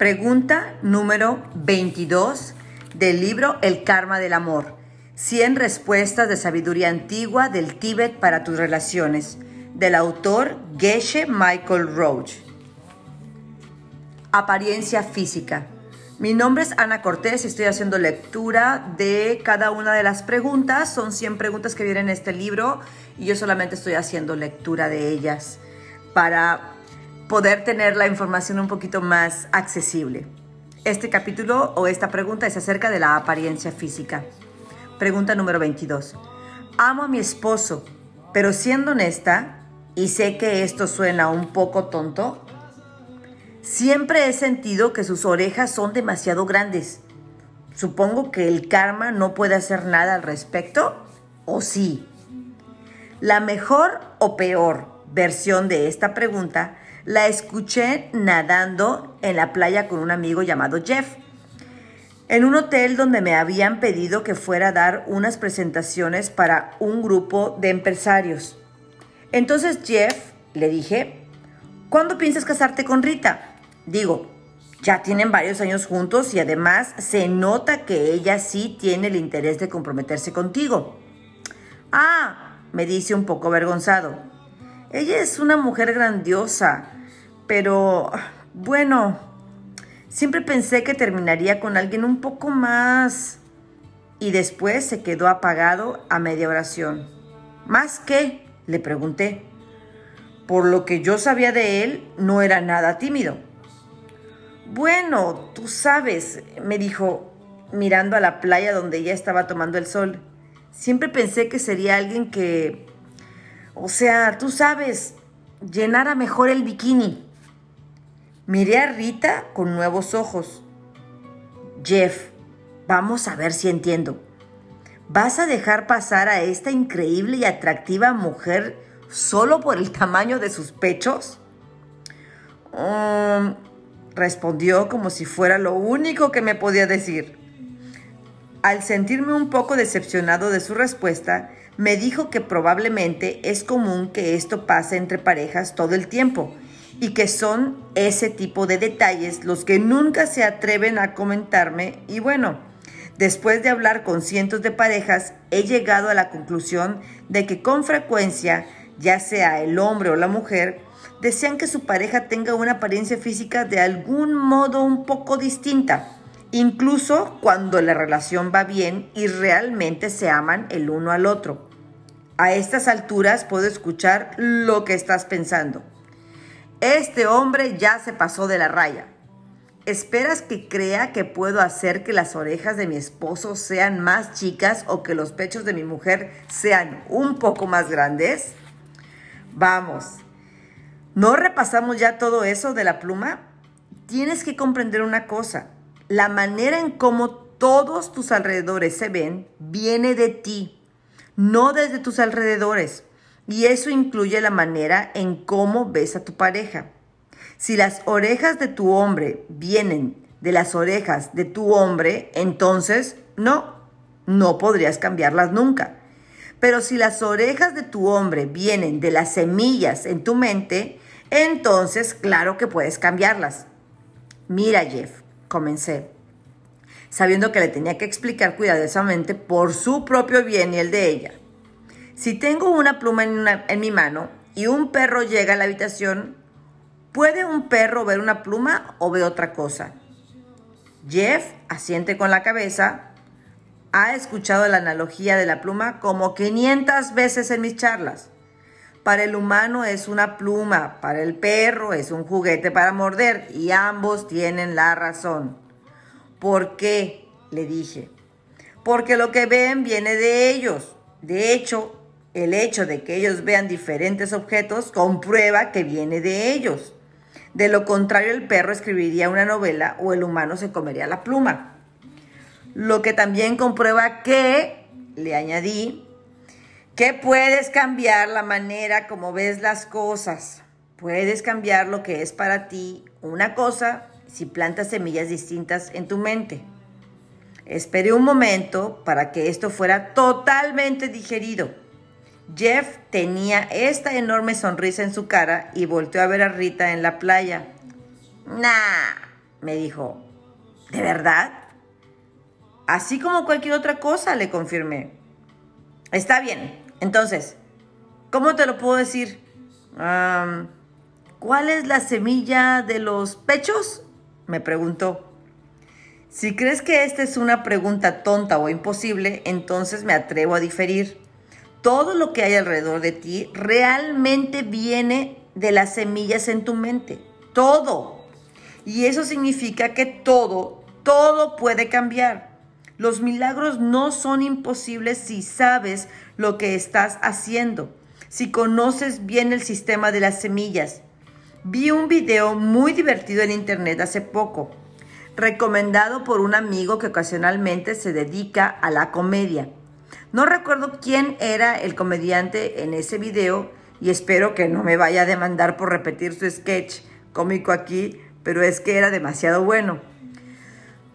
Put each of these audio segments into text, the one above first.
Pregunta número 22 del libro El Karma del Amor. 100 respuestas de sabiduría antigua del Tíbet para tus relaciones. Del autor Geshe Michael Roach. Apariencia física. Mi nombre es Ana Cortés y estoy haciendo lectura de cada una de las preguntas. Son 100 preguntas que vienen en este libro y yo solamente estoy haciendo lectura de ellas para poder tener la información un poquito más accesible. Este capítulo o esta pregunta es acerca de la apariencia física. Pregunta número 22. Amo a mi esposo, pero siendo honesta, y sé que esto suena un poco tonto, siempre he sentido que sus orejas son demasiado grandes. Supongo que el karma no puede hacer nada al respecto, ¿o sí? La mejor o peor versión de esta pregunta la escuché nadando en la playa con un amigo llamado Jeff, en un hotel donde me habían pedido que fuera a dar unas presentaciones para un grupo de empresarios. Entonces Jeff le dije, ¿cuándo piensas casarte con Rita? Digo, ya tienen varios años juntos y además se nota que ella sí tiene el interés de comprometerse contigo. Ah, me dice un poco avergonzado. Ella es una mujer grandiosa, pero bueno, siempre pensé que terminaría con alguien un poco más... Y después se quedó apagado a media oración. ¿Más qué? Le pregunté. Por lo que yo sabía de él, no era nada tímido. Bueno, tú sabes, me dijo, mirando a la playa donde ella estaba tomando el sol. Siempre pensé que sería alguien que o sea, tú sabes, llenara mejor el bikini. Miré a Rita con nuevos ojos. Jeff, vamos a ver si entiendo. ¿Vas a dejar pasar a esta increíble y atractiva mujer solo por el tamaño de sus pechos? Um, respondió como si fuera lo único que me podía decir. Al sentirme un poco decepcionado de su respuesta, me dijo que probablemente es común que esto pase entre parejas todo el tiempo y que son ese tipo de detalles los que nunca se atreven a comentarme y bueno, después de hablar con cientos de parejas he llegado a la conclusión de que con frecuencia, ya sea el hombre o la mujer, desean que su pareja tenga una apariencia física de algún modo un poco distinta incluso cuando la relación va bien y realmente se aman el uno al otro. A estas alturas puedo escuchar lo que estás pensando. Este hombre ya se pasó de la raya. ¿Esperas que crea que puedo hacer que las orejas de mi esposo sean más chicas o que los pechos de mi mujer sean un poco más grandes? Vamos, ¿no repasamos ya todo eso de la pluma? Tienes que comprender una cosa. La manera en cómo todos tus alrededores se ven viene de ti no desde tus alrededores. Y eso incluye la manera en cómo ves a tu pareja. Si las orejas de tu hombre vienen de las orejas de tu hombre, entonces no, no podrías cambiarlas nunca. Pero si las orejas de tu hombre vienen de las semillas en tu mente, entonces claro que puedes cambiarlas. Mira, Jeff, comencé sabiendo que le tenía que explicar cuidadosamente por su propio bien y el de ella. Si tengo una pluma en, en mi mano y un perro llega a la habitación, ¿puede un perro ver una pluma o ver otra cosa? Jeff asiente con la cabeza. Ha escuchado la analogía de la pluma como 500 veces en mis charlas. Para el humano es una pluma, para el perro es un juguete para morder y ambos tienen la razón. ¿Por qué? Le dije. Porque lo que ven viene de ellos. De hecho, el hecho de que ellos vean diferentes objetos comprueba que viene de ellos. De lo contrario, el perro escribiría una novela o el humano se comería la pluma. Lo que también comprueba que, le añadí, que puedes cambiar la manera como ves las cosas. Puedes cambiar lo que es para ti una cosa si plantas semillas distintas en tu mente. Esperé un momento para que esto fuera totalmente digerido. Jeff tenía esta enorme sonrisa en su cara y volteó a ver a Rita en la playa. Nah, me dijo. ¿De verdad? Así como cualquier otra cosa, le confirmé. Está bien. Entonces, ¿cómo te lo puedo decir? ¿Cuál es la semilla de los pechos? Me preguntó. Si crees que esta es una pregunta tonta o imposible, entonces me atrevo a diferir. Todo lo que hay alrededor de ti realmente viene de las semillas en tu mente. Todo. Y eso significa que todo, todo puede cambiar. Los milagros no son imposibles si sabes lo que estás haciendo, si conoces bien el sistema de las semillas. Vi un video muy divertido en internet hace poco recomendado por un amigo que ocasionalmente se dedica a la comedia. No recuerdo quién era el comediante en ese video y espero que no me vaya a demandar por repetir su sketch cómico aquí, pero es que era demasiado bueno.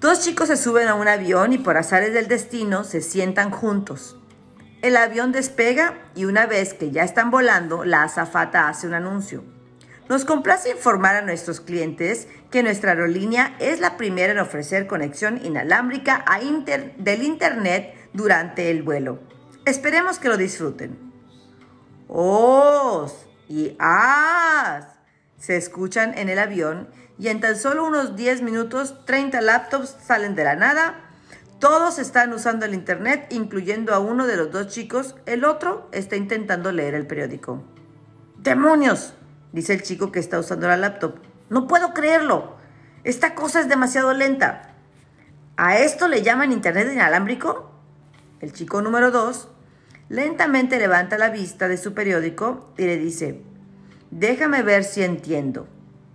Dos chicos se suben a un avión y por azares del destino se sientan juntos. El avión despega y una vez que ya están volando, la azafata hace un anuncio. Nos complace informar a nuestros clientes que nuestra aerolínea es la primera en ofrecer conexión inalámbrica del Internet durante el vuelo. Esperemos que lo disfruten. ¡Os! y ¡as! Se escuchan en el avión y en tan solo unos 10 minutos 30 laptops salen de la nada. Todos están usando el Internet, incluyendo a uno de los dos chicos. El otro está intentando leer el periódico. ¡Demonios! Dice el chico que está usando la laptop. No puedo creerlo. Esta cosa es demasiado lenta. ¿A esto le llaman Internet inalámbrico? El chico número 2 lentamente levanta la vista de su periódico y le dice, déjame ver si entiendo.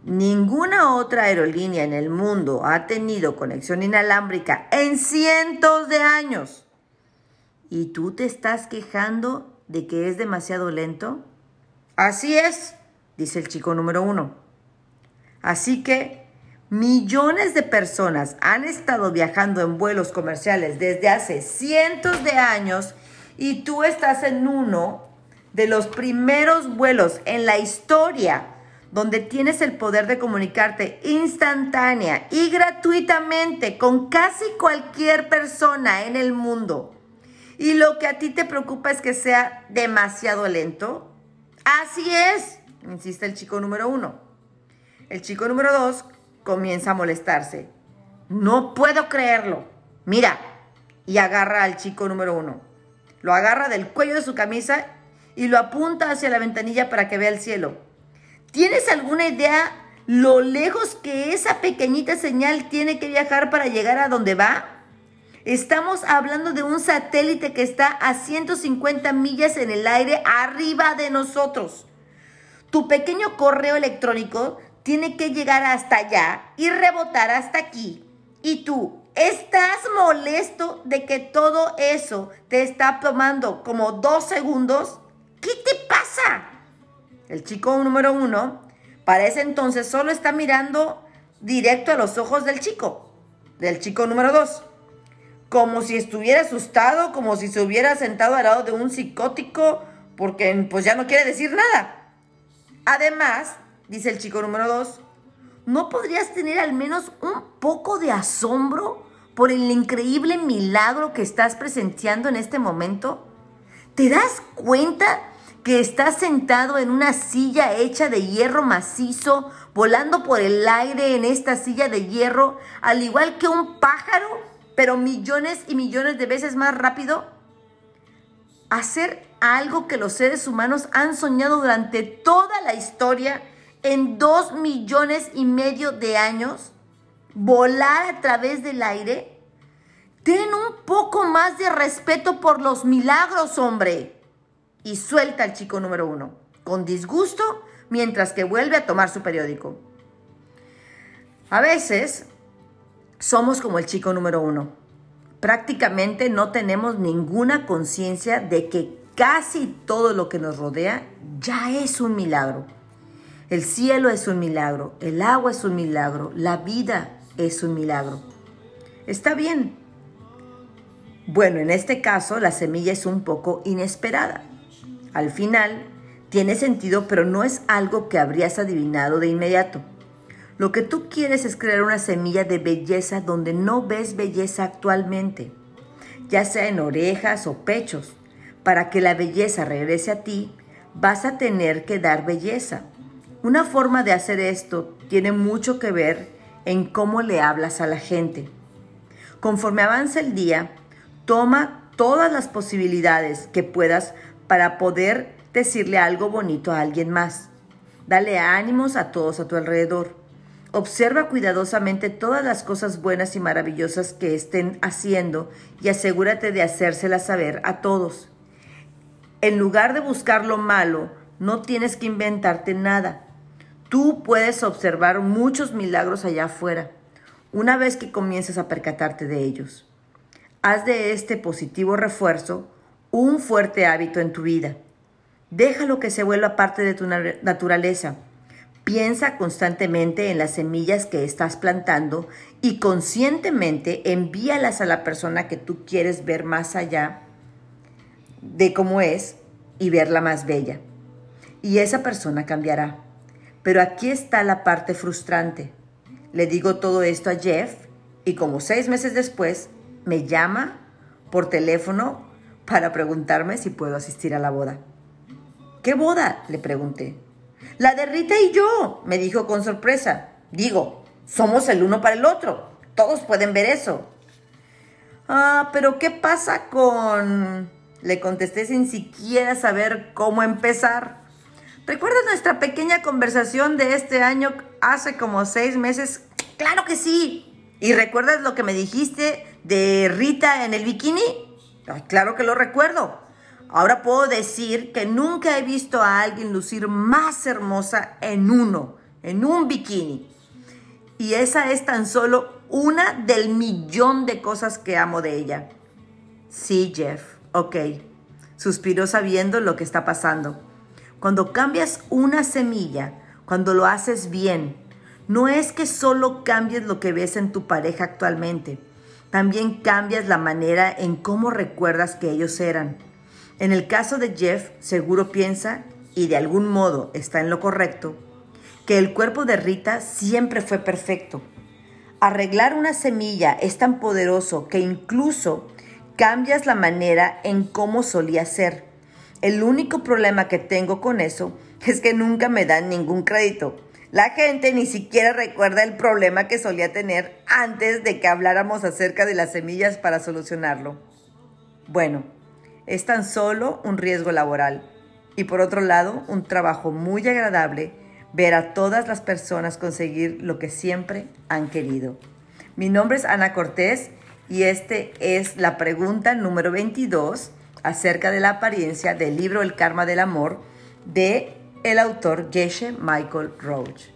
Ninguna otra aerolínea en el mundo ha tenido conexión inalámbrica en cientos de años. ¿Y tú te estás quejando de que es demasiado lento? Así es, dice el chico número uno. Así que millones de personas han estado viajando en vuelos comerciales desde hace cientos de años y tú estás en uno de los primeros vuelos en la historia donde tienes el poder de comunicarte instantánea y gratuitamente con casi cualquier persona en el mundo. Y lo que a ti te preocupa es que sea demasiado lento. Así es insiste el chico número uno. El chico número dos comienza a molestarse. No puedo creerlo. Mira, y agarra al chico número uno. Lo agarra del cuello de su camisa y lo apunta hacia la ventanilla para que vea el cielo. ¿Tienes alguna idea lo lejos que esa pequeñita señal tiene que viajar para llegar a donde va? Estamos hablando de un satélite que está a 150 millas en el aire arriba de nosotros. Tu pequeño correo electrónico tiene que llegar hasta allá y rebotar hasta aquí. Y tú estás molesto de que todo eso te está tomando como dos segundos. ¿Qué te pasa? El chico número uno para ese entonces solo está mirando directo a los ojos del chico, del chico número dos. Como si estuviera asustado, como si se hubiera sentado al lado de un psicótico, porque pues ya no quiere decir nada. Además, dice el chico número dos, ¿no podrías tener al menos un poco de asombro por el increíble milagro que estás presenciando en este momento? ¿Te das cuenta que estás sentado en una silla hecha de hierro macizo, volando por el aire en esta silla de hierro, al igual que un pájaro, pero millones y millones de veces más rápido? Hacer algo que los seres humanos han soñado durante toda la historia en dos millones y medio de años, volar a través del aire. Ten un poco más de respeto por los milagros, hombre. Y suelta al chico número uno, con disgusto, mientras que vuelve a tomar su periódico. A veces somos como el chico número uno. Prácticamente no tenemos ninguna conciencia de que casi todo lo que nos rodea ya es un milagro. El cielo es un milagro, el agua es un milagro, la vida es un milagro. Está bien. Bueno, en este caso la semilla es un poco inesperada. Al final tiene sentido, pero no es algo que habrías adivinado de inmediato. Lo que tú quieres es crear una semilla de belleza donde no ves belleza actualmente, ya sea en orejas o pechos. Para que la belleza regrese a ti, vas a tener que dar belleza. Una forma de hacer esto tiene mucho que ver en cómo le hablas a la gente. Conforme avanza el día, toma todas las posibilidades que puedas para poder decirle algo bonito a alguien más. Dale ánimos a todos a tu alrededor. Observa cuidadosamente todas las cosas buenas y maravillosas que estén haciendo y asegúrate de hacérselas saber a todos. En lugar de buscar lo malo, no tienes que inventarte nada. Tú puedes observar muchos milagros allá afuera, una vez que comiences a percatarte de ellos. Haz de este positivo refuerzo un fuerte hábito en tu vida. Déjalo que se vuelva parte de tu naturaleza Piensa constantemente en las semillas que estás plantando y conscientemente envíalas a la persona que tú quieres ver más allá de cómo es y verla más bella. Y esa persona cambiará. Pero aquí está la parte frustrante. Le digo todo esto a Jeff y como seis meses después me llama por teléfono para preguntarme si puedo asistir a la boda. ¿Qué boda? le pregunté. La de Rita y yo, me dijo con sorpresa. Digo, somos el uno para el otro. Todos pueden ver eso. Ah, pero ¿qué pasa con...? Le contesté sin siquiera saber cómo empezar. ¿Recuerdas nuestra pequeña conversación de este año hace como seis meses? Claro que sí. ¿Y recuerdas lo que me dijiste de Rita en el bikini? claro que lo recuerdo. Ahora puedo decir que nunca he visto a alguien lucir más hermosa en uno, en un bikini. Y esa es tan solo una del millón de cosas que amo de ella. Sí, Jeff, ok. Suspiró sabiendo lo que está pasando. Cuando cambias una semilla, cuando lo haces bien, no es que solo cambies lo que ves en tu pareja actualmente, también cambias la manera en cómo recuerdas que ellos eran. En el caso de Jeff, seguro piensa, y de algún modo está en lo correcto, que el cuerpo de Rita siempre fue perfecto. Arreglar una semilla es tan poderoso que incluso cambias la manera en cómo solía ser. El único problema que tengo con eso es que nunca me dan ningún crédito. La gente ni siquiera recuerda el problema que solía tener antes de que habláramos acerca de las semillas para solucionarlo. Bueno, es tan solo un riesgo laboral y por otro lado un trabajo muy agradable ver a todas las personas conseguir lo que siempre han querido. Mi nombre es Ana Cortés y este es la pregunta número 22 acerca de la apariencia del libro El karma del amor de el autor Geshe Michael Roach.